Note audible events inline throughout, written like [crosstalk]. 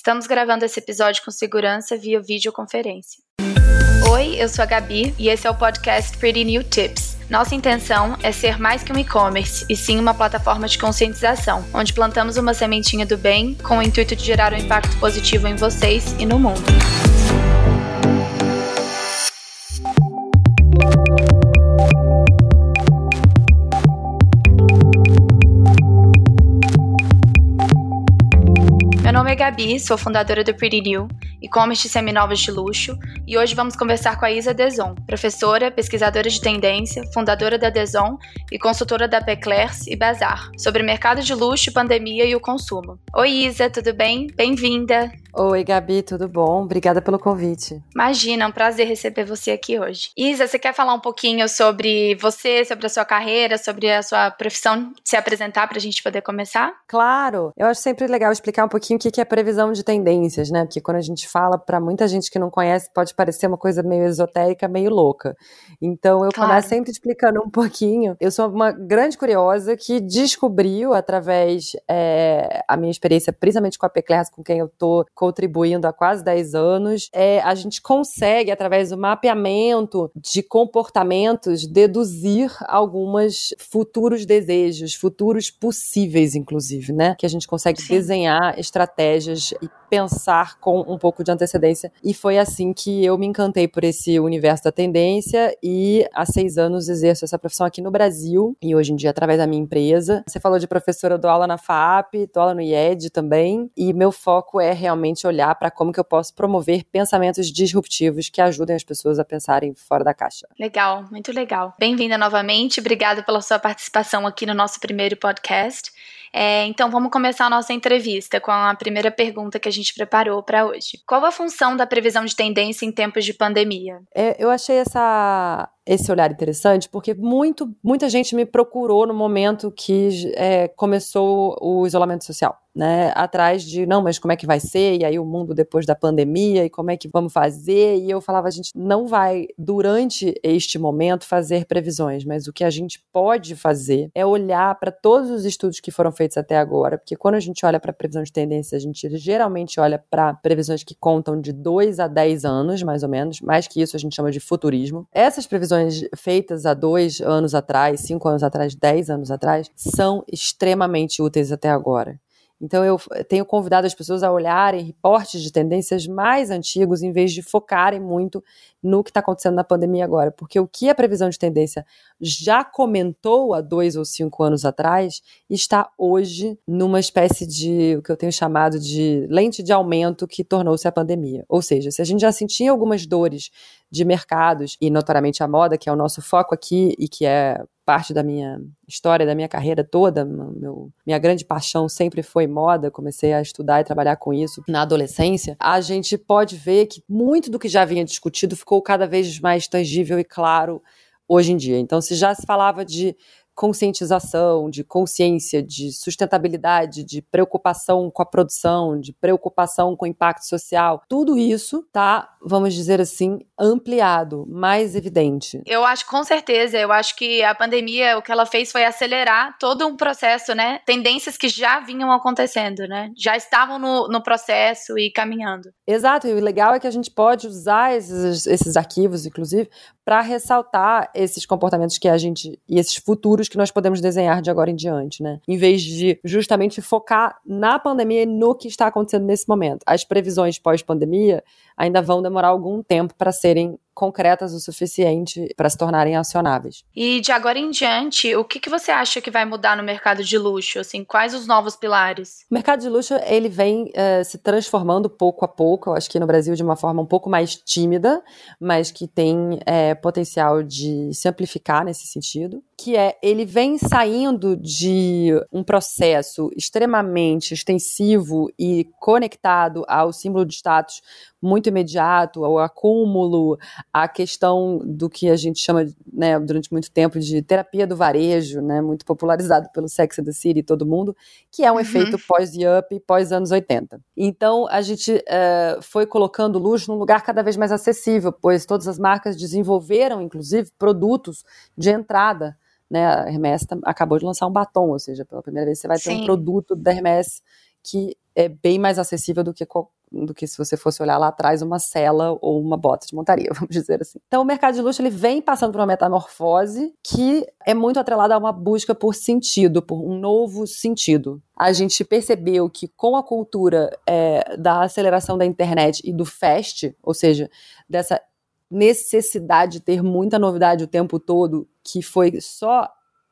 Estamos gravando esse episódio com segurança via videoconferência. Oi, eu sou a Gabi e esse é o podcast Pretty New Tips. Nossa intenção é ser mais que um e-commerce, e sim uma plataforma de conscientização, onde plantamos uma sementinha do bem com o intuito de gerar um impacto positivo em vocês e no mundo. Nome é Gabi, sou fundadora do Pretty New, e-commerce seminovos de luxo, e hoje vamos conversar com a Isa Deson, professora, pesquisadora de tendência, fundadora da Deson e consultora da Peclers e Bazar, sobre mercado de luxo, pandemia e o consumo. Oi Isa, tudo bem? Bem-vinda! Oi, Gabi, tudo bom? Obrigada pelo convite. Imagina, é um prazer receber você aqui hoje. Isa, você quer falar um pouquinho sobre você, sobre a sua carreira, sobre a sua profissão, se apresentar para a gente poder começar? Claro! Eu acho sempre legal explicar um pouquinho o que é previsão de tendências, né? Porque quando a gente fala, para muita gente que não conhece, pode parecer uma coisa meio esotérica, meio louca. Então, eu claro. começo sempre explicando um pouquinho. Eu sou uma grande curiosa que descobriu, através é, a minha experiência, principalmente com a Peclers, com quem eu tô contribuindo há quase 10 anos, é, a gente consegue, através do mapeamento de comportamentos, deduzir alguns futuros desejos, futuros possíveis, inclusive, né? Que a gente consegue Sim. desenhar estratégias e pensar com um pouco de antecedência. E foi assim que eu me encantei por esse universo da tendência e há seis anos exerço essa profissão aqui no Brasil e hoje em dia através da minha empresa. Você falou de professora, eu dou aula na FAP, dou aula no IED também e meu foco é realmente olhar para como que eu posso promover pensamentos disruptivos que ajudem as pessoas a pensarem fora da caixa. Legal, muito legal. Bem-vinda novamente, obrigada pela sua participação aqui no nosso primeiro podcast. É, então vamos começar a nossa entrevista com a primeira pergunta que a gente preparou para hoje. Qual a função da previsão de tendência em tempos de pandemia? É, eu achei essa esse olhar interessante, porque muito, muita gente me procurou no momento que é, começou o isolamento social, né? Atrás de, não, mas como é que vai ser? E aí o mundo depois da pandemia, e como é que vamos fazer? E eu falava, a gente não vai, durante este momento, fazer previsões, mas o que a gente pode fazer é olhar para todos os estudos que foram feitos até agora, porque quando a gente olha para previsão de tendência, a gente geralmente olha para previsões que contam de 2 a 10 anos, mais ou menos, mais que isso a gente chama de futurismo. Essas previsões feitas há dois anos atrás, cinco anos atrás, dez anos atrás, são extremamente úteis até agora. Então, eu tenho convidado as pessoas a olharem reportes de tendências mais antigos, em vez de focarem muito no que está acontecendo na pandemia agora. Porque o que a previsão de tendência já comentou há dois ou cinco anos atrás está hoje numa espécie de o que eu tenho chamado de lente de aumento que tornou-se a pandemia. Ou seja, se a gente já sentia algumas dores de mercados, e notoriamente a moda, que é o nosso foco aqui e que é parte da minha história, da minha carreira toda, meu, minha grande paixão sempre foi moda, comecei a estudar e trabalhar com isso na adolescência, a gente pode ver que muito do que já vinha discutido ficou cada vez mais tangível e claro hoje em dia. Então, se já se falava de conscientização, de consciência, de sustentabilidade, de preocupação com a produção, de preocupação com o impacto social, tudo isso tá, vamos dizer assim, ampliado, mais evidente. Eu acho com certeza, eu acho que a pandemia o que ela fez foi acelerar todo um processo, né? Tendências que já vinham acontecendo, né? Já estavam no, no processo e caminhando. Exato, e o legal é que a gente pode usar esses, esses arquivos, inclusive, para ressaltar esses comportamentos que a gente e esses futuros que nós podemos desenhar de agora em diante, né? Em vez de justamente focar na pandemia e no que está acontecendo nesse momento. As previsões pós-pandemia ainda vão demorar algum tempo para serem concretas o suficiente para se tornarem acionáveis. E de agora em diante, o que, que você acha que vai mudar no mercado de luxo? Assim, quais os novos pilares? O mercado de luxo ele vem uh, se transformando pouco a pouco. Eu acho que no Brasil de uma forma um pouco mais tímida, mas que tem é, potencial de se amplificar nesse sentido. Que é ele vem saindo de um processo extremamente extensivo e conectado ao símbolo de status muito imediato, ao acúmulo, a questão do que a gente chama, né, durante muito tempo, de terapia do varejo, né, muito popularizado pelo Sex and the City e todo mundo, que é um uhum. efeito pós-Yup e pós-anos 80. Então, a gente uh, foi colocando luxo num lugar cada vez mais acessível, pois todas as marcas desenvolveram, inclusive, produtos de entrada né, a Hermes acabou de lançar um batom, ou seja, pela primeira vez você vai ter Sim. um produto da Hermes que é bem mais acessível do que, do que se você fosse olhar lá atrás uma cela ou uma bota de montaria, [laughs] vamos dizer assim. Então o mercado de luxo ele vem passando por uma metamorfose que é muito atrelada a uma busca por sentido, por um novo sentido. A gente percebeu que com a cultura é, da aceleração da internet e do fast, ou seja, dessa necessidade de ter muita novidade o tempo todo, que foi só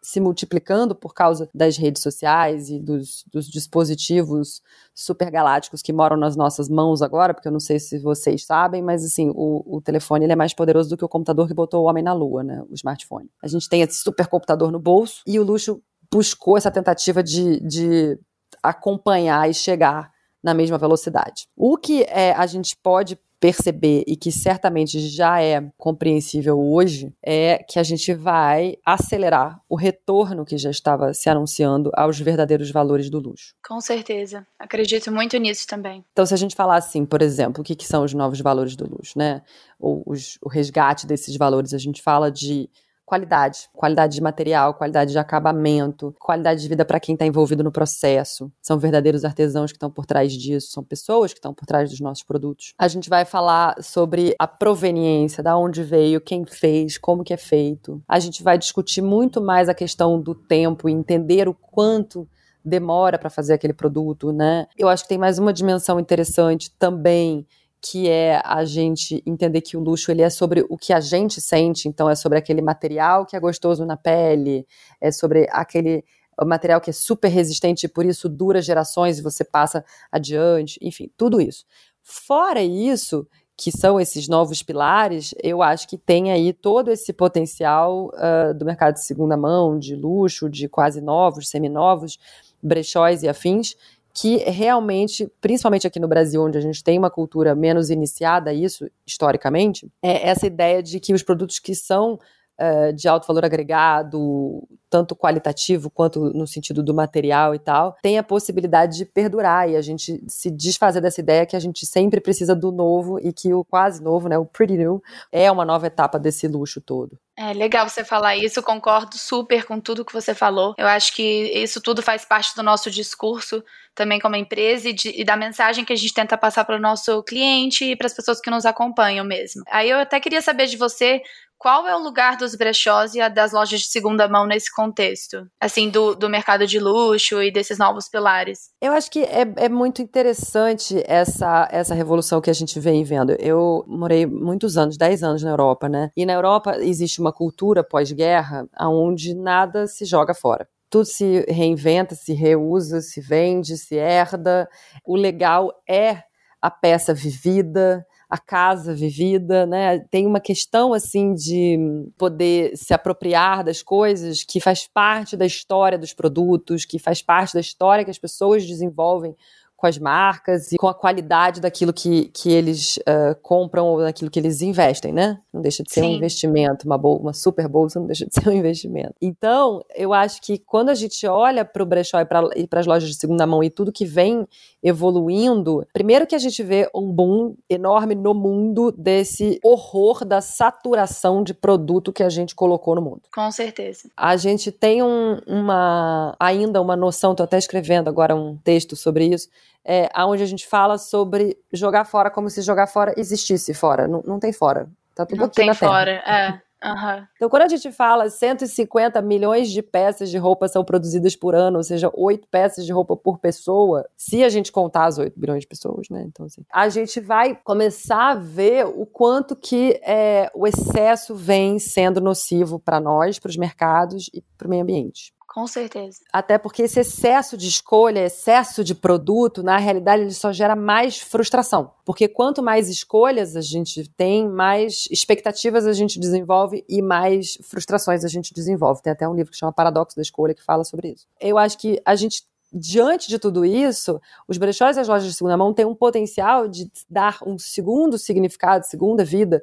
se multiplicando por causa das redes sociais e dos, dos dispositivos supergalácticos que moram nas nossas mãos agora, porque eu não sei se vocês sabem, mas assim, o, o telefone ele é mais poderoso do que o computador que botou o homem na lua, né? O smartphone. A gente tem esse supercomputador no bolso e o luxo buscou essa tentativa de, de acompanhar e chegar na mesma velocidade. O que é, a gente pode perceber e que certamente já é compreensível hoje é que a gente vai acelerar o retorno que já estava se anunciando aos verdadeiros valores do luxo. Com certeza. Acredito muito nisso também. Então, se a gente falar assim, por exemplo, o que, que são os novos valores do luxo, né? Ou os, o resgate desses valores, a gente fala de qualidade, qualidade de material, qualidade de acabamento, qualidade de vida para quem está envolvido no processo. São verdadeiros artesãos que estão por trás disso, são pessoas que estão por trás dos nossos produtos. A gente vai falar sobre a proveniência, da onde veio, quem fez, como que é feito. A gente vai discutir muito mais a questão do tempo e entender o quanto demora para fazer aquele produto, né? Eu acho que tem mais uma dimensão interessante também que é a gente entender que o luxo ele é sobre o que a gente sente, então é sobre aquele material que é gostoso na pele, é sobre aquele material que é super resistente e por isso dura gerações e você passa adiante, enfim, tudo isso. Fora isso, que são esses novos pilares, eu acho que tem aí todo esse potencial uh, do mercado de segunda mão, de luxo, de quase novos, seminovos, brechóis e afins, que realmente, principalmente aqui no Brasil, onde a gente tem uma cultura menos iniciada a isso, historicamente, é essa ideia de que os produtos que são uh, de alto valor agregado, tanto qualitativo quanto no sentido do material e tal, tem a possibilidade de perdurar e a gente se desfazer dessa ideia que a gente sempre precisa do novo e que o quase novo, né, o pretty new, é uma nova etapa desse luxo todo. É legal você falar isso, concordo super com tudo que você falou. Eu acho que isso tudo faz parte do nosso discurso também como empresa e, de, e da mensagem que a gente tenta passar para o nosso cliente e para as pessoas que nos acompanham mesmo. Aí eu até queria saber de você qual é o lugar dos brechós e das lojas de segunda mão nesse contexto? Assim, do, do mercado de luxo e desses novos pilares. Eu acho que é, é muito interessante essa, essa revolução que a gente vem vendo. Eu morei muitos anos, 10 anos na Europa, né? E na Europa existe uma cultura pós-guerra onde nada se joga fora tudo se reinventa, se reusa, se vende, se herda. O legal é a peça vivida, a casa vivida, né? Tem uma questão assim de poder se apropriar das coisas que faz parte da história dos produtos, que faz parte da história que as pessoas desenvolvem com as marcas e com a qualidade daquilo que, que eles uh, compram ou daquilo que eles investem, né? Não deixa de ser Sim. um investimento, uma, bol uma super bolsa não deixa de ser um investimento. Então, eu acho que quando a gente olha para o brechó e para as lojas de segunda mão e tudo que vem evoluindo, primeiro que a gente vê um boom enorme no mundo desse horror da saturação de produto que a gente colocou no mundo. Com certeza. A gente tem um, uma ainda uma noção, estou até escrevendo agora um texto sobre isso, é, onde a gente fala sobre jogar fora como se jogar fora existisse fora. Não, não tem fora. Tá tudo não aqui tem fora, é. Uhum. Então, quando a gente fala 150 milhões de peças de roupa são produzidas por ano, ou seja, 8 peças de roupa por pessoa, se a gente contar as 8 bilhões de pessoas, né? Então, assim, a gente vai começar a ver o quanto que é, o excesso vem sendo nocivo para nós, para os mercados e para o meio ambiente. Com certeza. Até porque esse excesso de escolha, excesso de produto, na realidade, ele só gera mais frustração. Porque quanto mais escolhas a gente tem, mais expectativas a gente desenvolve e mais frustrações a gente desenvolve. Tem até um livro que chama Paradoxo da Escolha que fala sobre isso. Eu acho que a gente diante de tudo isso, os brechós e as lojas de segunda mão têm um potencial de dar um segundo significado, segunda vida,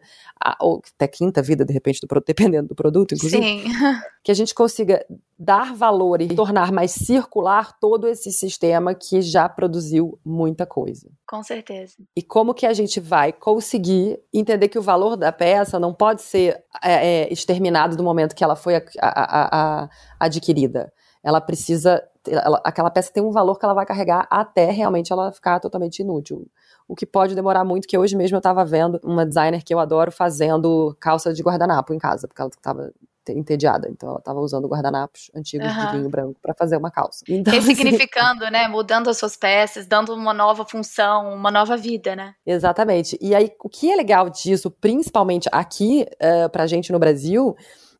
ou até quinta vida, de repente, do dependendo do produto, inclusive. Sim. [laughs] Que a gente consiga dar valor e tornar mais circular todo esse sistema que já produziu muita coisa. Com certeza. E como que a gente vai conseguir entender que o valor da peça não pode ser é, é, exterminado do momento que ela foi a, a, a, adquirida. Ela precisa ela, aquela peça tem um valor que ela vai carregar até realmente ela ficar totalmente inútil. O que pode demorar muito, que hoje mesmo eu estava vendo uma designer que eu adoro fazendo calça de guardanapo em casa, porque ela estava entediada. Então ela estava usando guardanapos antigos uhum. de vinho branco para fazer uma calça. [laughs] Então, Ressignificando, assim, né? Mudando as suas peças, dando uma nova função, uma nova vida, né? Exatamente. E aí, o que é legal disso, principalmente aqui uh, pra gente no Brasil,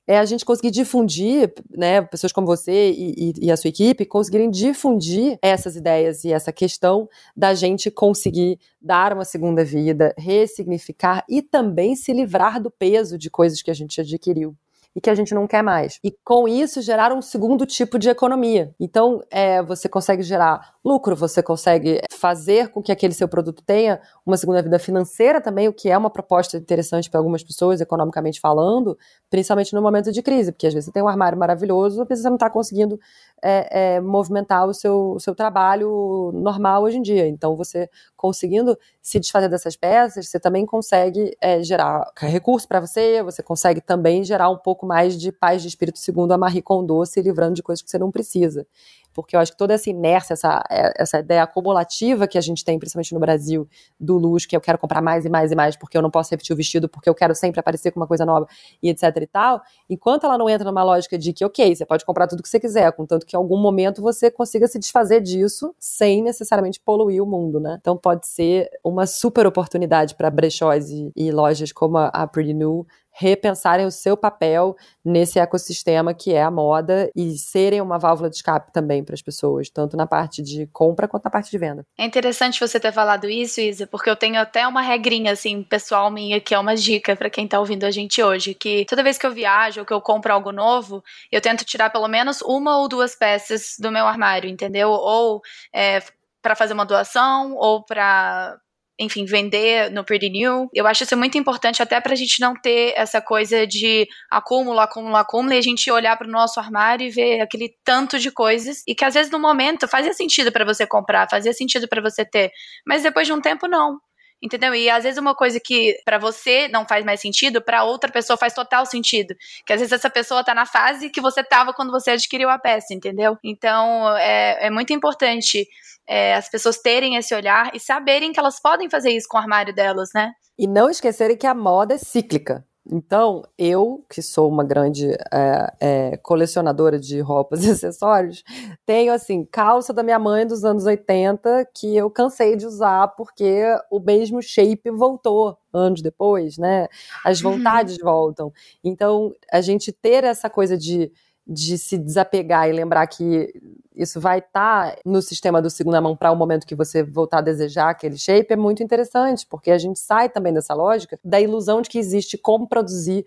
é a gente conseguir difundir, né, pessoas como você e, e, e, a sua equipe conseguirem difundir essas ideias e essa questão da gente conseguir dar uma segunda vida, ressignificar e também se livrar do peso de coisas que a gente adquiriu e que a gente não quer mais. E com isso gerar um segundo tipo de economia. Então, é, você consegue gerar lucro, você consegue fazer com que aquele seu produto tenha uma segunda vida financeira também, o que é uma proposta interessante para algumas pessoas, economicamente falando, principalmente no momento de crise, porque às vezes você tem um armário maravilhoso, mas você não está conseguindo é, é, movimentar o seu, o seu trabalho normal hoje em dia. Então, você conseguindo se desfazer dessas peças, você também consegue é, gerar recurso para você, você consegue também gerar um pouco mais de paz de espírito, segundo a Marie Kondo, se livrando de coisas que você não precisa porque eu acho que toda essa inércia, essa, é, essa ideia acumulativa que a gente tem, principalmente no Brasil, do luxo, que eu quero comprar mais e mais e mais, porque eu não posso repetir o vestido, porque eu quero sempre aparecer com uma coisa nova, e etc e tal, enquanto ela não entra numa lógica de que, ok, você pode comprar tudo que você quiser, contanto que em algum momento você consiga se desfazer disso sem necessariamente poluir o mundo, né? Então pode ser uma super oportunidade para brechós e, e, lojas como a, a Pretty New repensarem o seu papel nesse ecossistema que é a moda e serem uma válvula de escape também para as pessoas, tanto na parte de compra quanto na parte de venda. É interessante você ter falado isso, Isa, porque eu tenho até uma regrinha assim, pessoal minha, que é uma dica para quem está ouvindo a gente hoje, que toda vez que eu viajo ou que eu compro algo novo, eu tento tirar pelo menos uma ou duas peças do meu armário, entendeu? Ou é, para fazer uma doação ou para enfim, vender no Pretty New. Eu acho isso muito importante até pra gente não ter essa coisa de acúmulo, acúmulo, acúmulo e a gente olhar pro nosso armário e ver aquele tanto de coisas e que às vezes no momento fazia sentido para você comprar, fazia sentido para você ter, mas depois de um tempo não. Entendeu? E às vezes uma coisa que para você não faz mais sentido, para outra pessoa faz total sentido. Que às vezes essa pessoa tá na fase que você tava quando você adquiriu a peça, entendeu? Então é, é muito importante é, as pessoas terem esse olhar e saberem que elas podem fazer isso com o armário delas, né? E não esquecerem que a moda é cíclica. Então, eu, que sou uma grande é, é, colecionadora de roupas [laughs] e acessórios, tenho, assim, calça da minha mãe dos anos 80 que eu cansei de usar porque o mesmo shape voltou anos depois, né? As uhum. vontades uhum. voltam. Então, a gente ter essa coisa de de se desapegar e lembrar que isso vai estar tá no sistema do segunda mão para o momento que você voltar a desejar aquele shape é muito interessante, porque a gente sai também dessa lógica da ilusão de que existe como produzir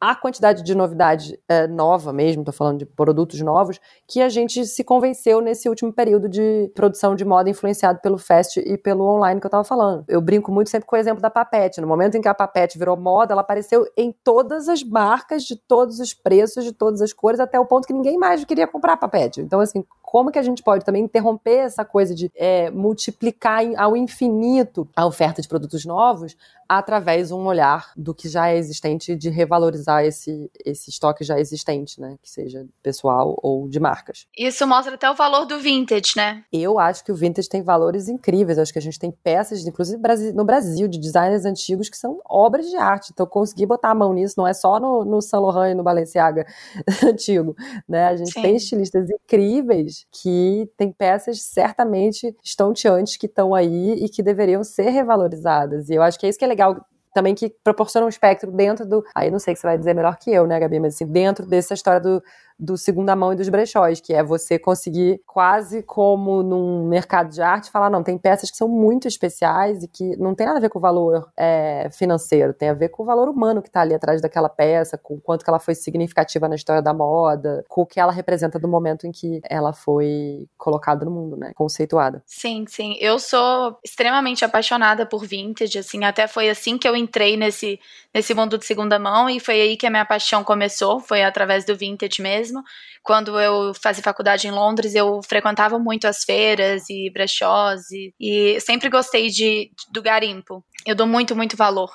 a quantidade de novidade é, nova mesmo, estou falando de produtos novos, que a gente se convenceu nesse último período de produção de moda influenciado pelo fast e pelo online que eu estava falando. Eu brinco muito sempre com o exemplo da Papete. No momento em que a Papete virou moda, ela apareceu em todas as marcas, de todos os preços, de todas as cores, até o ponto que ninguém mais queria comprar Papete. Então, assim, como que a gente pode também interromper essa coisa de é, multiplicar ao infinito a oferta de produtos novos através de um olhar do que já é existente de revalorizar esse, esse estoque já existente, né? Que seja pessoal ou de marcas. Isso mostra até o valor do vintage, né? Eu acho que o vintage tem valores incríveis. Eu acho que a gente tem peças, inclusive no Brasil, de designers antigos que são obras de arte. Então, conseguir botar a mão nisso não é só no, no Saint Laurent e no Balenciaga [laughs] antigo, né? A gente Sim. tem estilistas incríveis que tem peças certamente estonteantes que estão aí e que deveriam ser revalorizadas. E eu acho que é isso que é legal legal também que proporciona um espectro dentro do. Aí não sei que você vai dizer melhor que eu, né, Gabi? Mas assim, dentro dessa história do, do segunda mão e dos brechóis, que é você conseguir quase como num mercado de arte falar, não, tem peças que são muito especiais e que não tem nada a ver com o valor é, financeiro, tem a ver com o valor humano que está ali atrás daquela peça, com o quanto que ela foi significativa na história da moda, com o que ela representa do momento em que ela foi colocada no mundo, né, conceituada. Sim, sim. Eu sou extremamente apaixonada por vintage, assim, até foi assim que eu entrei nesse, nesse mundo de segunda mão e foi aí que a minha paixão começou, foi através do vintage mesmo mesmo. Quando eu fazia faculdade em Londres, eu frequentava muito as feiras e brechós e, e sempre gostei de, do garimpo. Eu dou muito, muito valor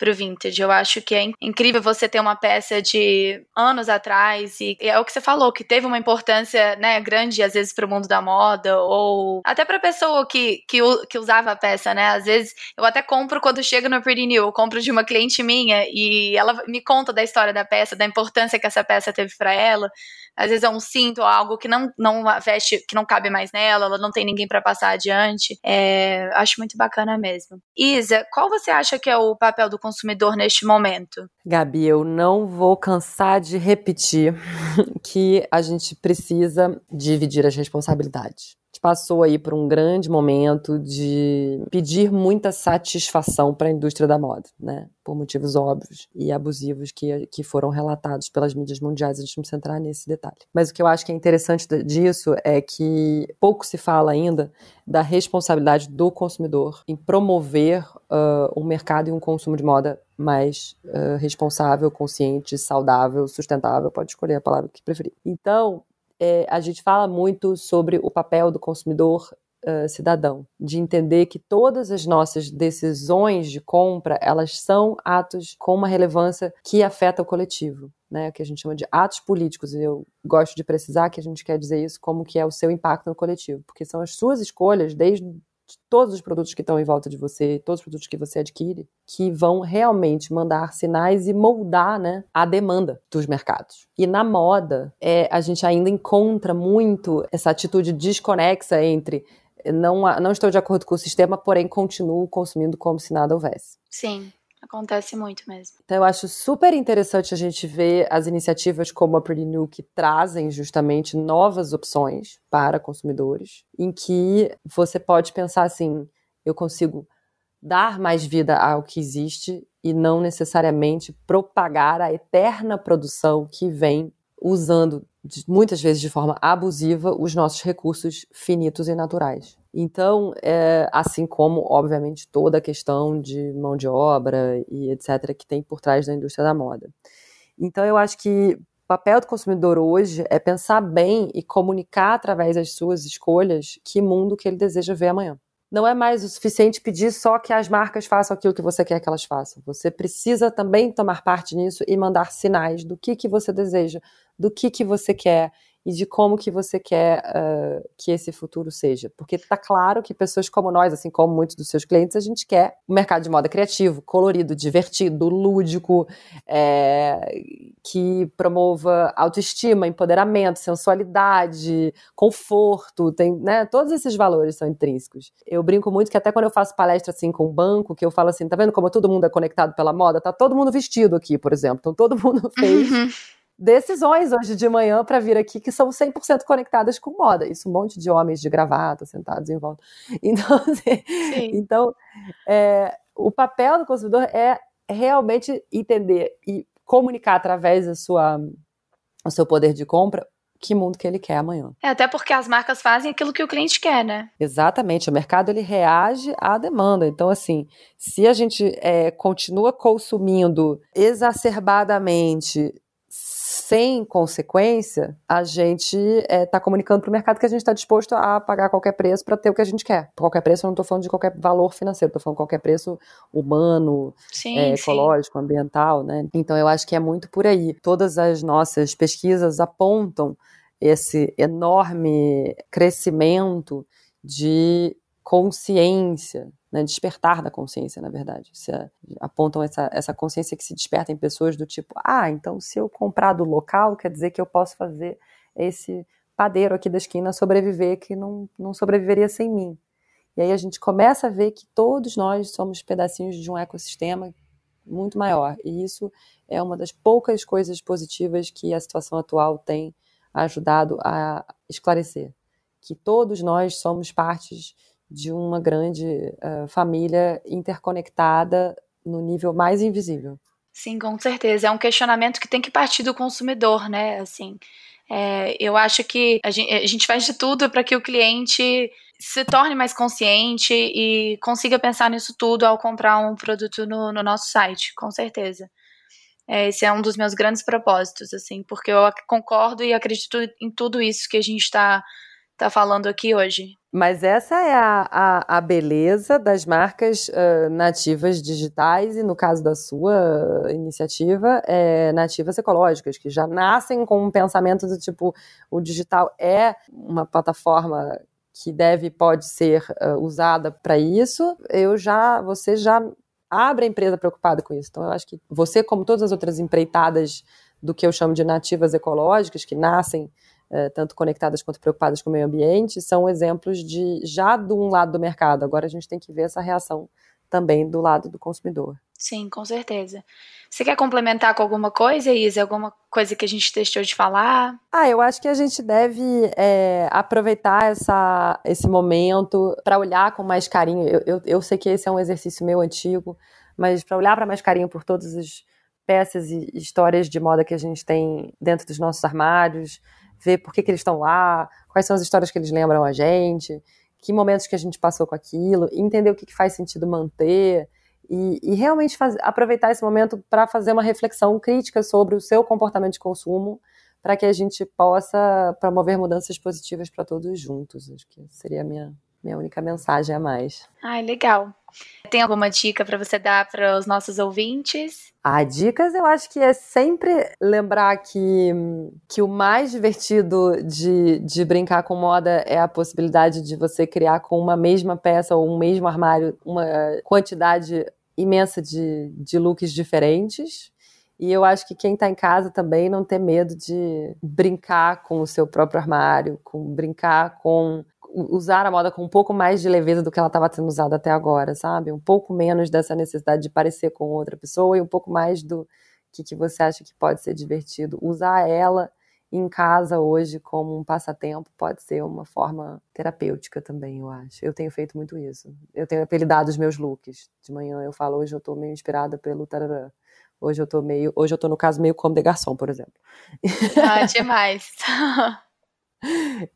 pro vintage. Eu acho que é incrível você ter uma peça de anos atrás e é o que você falou, que teve uma importância, né, grande às vezes pro mundo da moda ou até pra pessoa que, que, que usava a peça, né? Às vezes eu até compro quando chega no Pretty New, eu compro de uma cliente minha e ela me conta da história da peça, da importância que essa peça teve para ela às vezes é um cinto ou algo que não, não veste, que não cabe mais nela, ela não tem ninguém para passar adiante. É, acho muito bacana mesmo. Isa, qual você acha que é o papel do consumidor neste momento? Gabi, eu não vou cansar de repetir [laughs] que a gente precisa dividir as responsabilidades passou aí por um grande momento de pedir muita satisfação para a indústria da moda, né? Por motivos óbvios e abusivos que, que foram relatados pelas mídias mundiais. A gente não precisa entrar nesse detalhe. Mas o que eu acho que é interessante disso é que pouco se fala ainda da responsabilidade do consumidor em promover uh, um mercado e um consumo de moda mais uh, responsável, consciente, saudável, sustentável, pode escolher a palavra que preferir. Então, é, a gente fala muito sobre o papel do consumidor uh, cidadão, de entender que todas as nossas decisões de compra elas são atos com uma relevância que afeta o coletivo. Né, que a gente chama de atos políticos, e eu gosto de precisar que a gente quer dizer isso como que é o seu impacto no coletivo, porque são as suas escolhas, desde todos os produtos que estão em volta de você, todos os produtos que você adquire, que vão realmente mandar sinais e moldar né, a demanda dos mercados. E na moda, é, a gente ainda encontra muito essa atitude desconexa entre não, não estou de acordo com o sistema, porém continuo consumindo como se nada houvesse. Sim. Acontece muito mesmo. Então eu acho super interessante a gente ver as iniciativas como a Pretty New que trazem justamente novas opções para consumidores, em que você pode pensar assim, eu consigo dar mais vida ao que existe e não necessariamente propagar a eterna produção que vem usando muitas vezes de forma abusiva os nossos recursos finitos e naturais. Então, é, assim como, obviamente, toda a questão de mão de obra e etc., que tem por trás da indústria da moda. Então, eu acho que o papel do consumidor hoje é pensar bem e comunicar através das suas escolhas que mundo que ele deseja ver amanhã. Não é mais o suficiente pedir só que as marcas façam aquilo que você quer que elas façam. Você precisa também tomar parte nisso e mandar sinais do que, que você deseja, do que, que você quer e de como que você quer uh, que esse futuro seja. Porque está claro que pessoas como nós, assim como muitos dos seus clientes, a gente quer um mercado de moda criativo, colorido, divertido, lúdico, é, que promova autoestima, empoderamento, sensualidade, conforto, tem, né, todos esses valores são intrínsecos. Eu brinco muito que até quando eu faço palestra assim com um banco, que eu falo assim, tá vendo como todo mundo é conectado pela moda? Tá todo mundo vestido aqui, por exemplo. Então todo [laughs] mundo fez uhum decisões hoje de manhã para vir aqui que são 100% conectadas com moda. Isso, um monte de homens de gravata sentados em volta. [laughs] Então, assim, então é, o papel do consumidor é realmente entender e comunicar através da sua, do seu poder de compra que mundo que ele quer amanhã. É, até porque as marcas fazem aquilo que o cliente quer, né? Exatamente, o mercado ele reage à demanda. Então, assim, se a gente é, continua consumindo exacerbadamente sem consequência, a gente está é, tá comunicando para o mercado que a gente está disposto a pagar qualquer preço para ter o que a gente quer. Por qualquer preço, eu não estou falando de qualquer valor financeiro, estou falando de qualquer preço humano, sim, é, ecológico, sim. ambiental, né? Então eu acho que é muito por aí. Todas as nossas pesquisas apontam esse enorme crescimento de consciência né, despertar da consciência, na verdade. Se, apontam essa, essa consciência que se desperta em pessoas do tipo, ah, então se eu comprar do local, quer dizer que eu posso fazer esse padeiro aqui da esquina sobreviver que não, não sobreviveria sem mim. E aí a gente começa a ver que todos nós somos pedacinhos de um ecossistema muito maior. E isso é uma das poucas coisas positivas que a situação atual tem ajudado a esclarecer. Que todos nós somos partes de uma grande uh, família interconectada no nível mais invisível. Sim, com certeza. É um questionamento que tem que partir do consumidor, né? Assim, é, eu acho que a gente, a gente faz de tudo para que o cliente se torne mais consciente e consiga pensar nisso tudo ao comprar um produto no, no nosso site, com certeza. É, esse é um dos meus grandes propósitos, assim, porque eu concordo e acredito em tudo isso que a gente está tá falando aqui hoje. Mas essa é a, a, a beleza das marcas uh, nativas digitais, e no caso da sua iniciativa, é nativas ecológicas, que já nascem com um pensamento do tipo: o digital é uma plataforma que deve pode ser uh, usada para isso. Eu já, você já abre a empresa preocupada com isso. Então, eu acho que você, como todas as outras empreitadas do que eu chamo de nativas ecológicas, que nascem tanto conectadas quanto preocupadas com o meio ambiente, são exemplos de já de um lado do mercado. Agora a gente tem que ver essa reação também do lado do consumidor. Sim, com certeza. Você quer complementar com alguma coisa, Isa? Alguma coisa que a gente deixou de falar? Ah, eu acho que a gente deve é, aproveitar essa, esse momento para olhar com mais carinho. Eu, eu, eu, sei que esse é um exercício meu antigo, mas para olhar para mais carinho por todas as peças e histórias de moda que a gente tem dentro dos nossos armários, ver por que, que eles estão lá, quais são as histórias que eles lembram a gente, que momentos que a gente passou com aquilo, entender o que, que faz sentido manter. E, e realmente faz, aproveitar esse momento para fazer uma reflexão crítica sobre o seu comportamento de consumo, para que a gente possa promover mudanças positivas para todos juntos. Acho que seria a minha, minha única mensagem a mais. Ai, legal. Tem alguma dica para você dar para os nossos ouvintes? Ah, dicas eu acho que é sempre lembrar que, que o mais divertido de, de brincar com moda é a possibilidade de você criar com uma mesma peça ou um mesmo armário uma quantidade imensa de, de looks diferentes. E eu acho que quem está em casa também não ter medo de brincar com o seu próprio armário, com brincar com usar a moda com um pouco mais de leveza do que ela estava sendo usada até agora, sabe? Um pouco menos dessa necessidade de parecer com outra pessoa e um pouco mais do que, que você acha que pode ser divertido. Usar ela em casa hoje como um passatempo pode ser uma forma terapêutica também, eu acho. Eu tenho feito muito isso. Eu tenho apelidado os meus looks. De manhã eu falo, hoje eu tô meio inspirada pelo tararã. Hoje eu tô meio, hoje eu tô no caso meio como de garçom, por exemplo. Ah, demais. [laughs]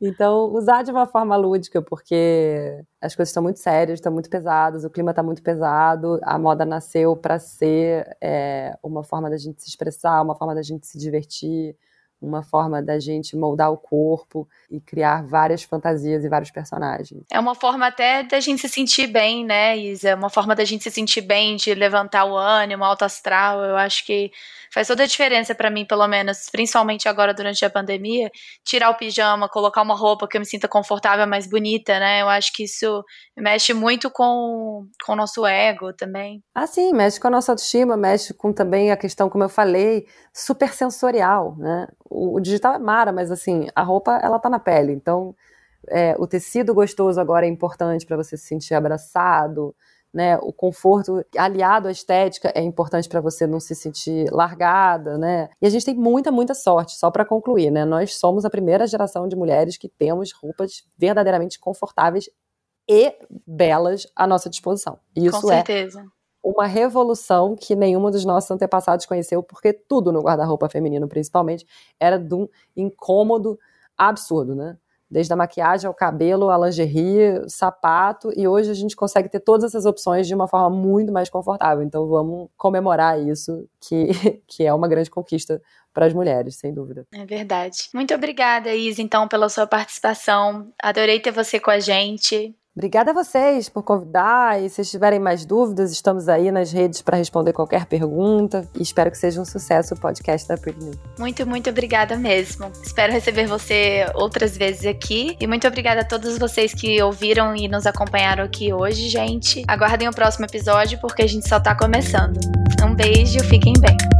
Então, usar de uma forma lúdica, porque as coisas estão muito sérias, estão muito pesadas, o clima está muito pesado, a moda nasceu para ser é, uma forma da gente se expressar, uma forma da gente se divertir, uma forma da gente moldar o corpo e criar várias fantasias e vários personagens. É uma forma até da gente se sentir bem, né, Isa? É uma forma da gente se sentir bem, de levantar o ânimo, alto astral. Eu acho que faz toda a diferença para mim, pelo menos, principalmente agora durante a pandemia, tirar o pijama, colocar uma roupa que eu me sinta confortável, mais bonita, né? Eu acho que isso mexe muito com, com o nosso ego também. Ah, sim, mexe com a nossa autoestima, mexe com também a questão, como eu falei, super sensorial, né? O, o digital é mara, mas assim, a roupa, ela tá na pele, então é, o tecido gostoso agora é importante para você se sentir abraçado, né? O conforto aliado à estética é importante para você não se sentir largada, né? E a gente tem muita, muita sorte, só para concluir, né? Nós somos a primeira geração de mulheres que temos roupas verdadeiramente confortáveis e belas à nossa disposição. E isso Com é certeza. É uma revolução que nenhuma dos nossos antepassados conheceu, porque tudo no guarda-roupa feminino, principalmente, era de um incômodo absurdo, né? desde a maquiagem ao cabelo, a lingerie, sapato, e hoje a gente consegue ter todas essas opções de uma forma muito mais confortável. Então vamos comemorar isso, que, [laughs] que é uma grande conquista para as mulheres, sem dúvida. É verdade. Muito obrigada, Isa, então, pela sua participação. Adorei ter você com a gente. Obrigada a vocês por convidar e se tiverem mais dúvidas, estamos aí nas redes para responder qualquer pergunta e espero que seja um sucesso o podcast da Pretty. Muito, muito obrigada mesmo. Espero receber você outras vezes aqui e muito obrigada a todos vocês que ouviram e nos acompanharam aqui hoje, gente. Aguardem o próximo episódio porque a gente só está começando. Um beijo, fiquem bem.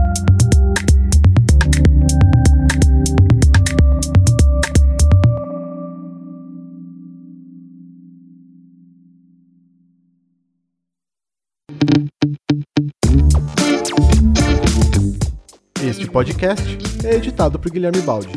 Podcast é editado por Guilherme Baldi.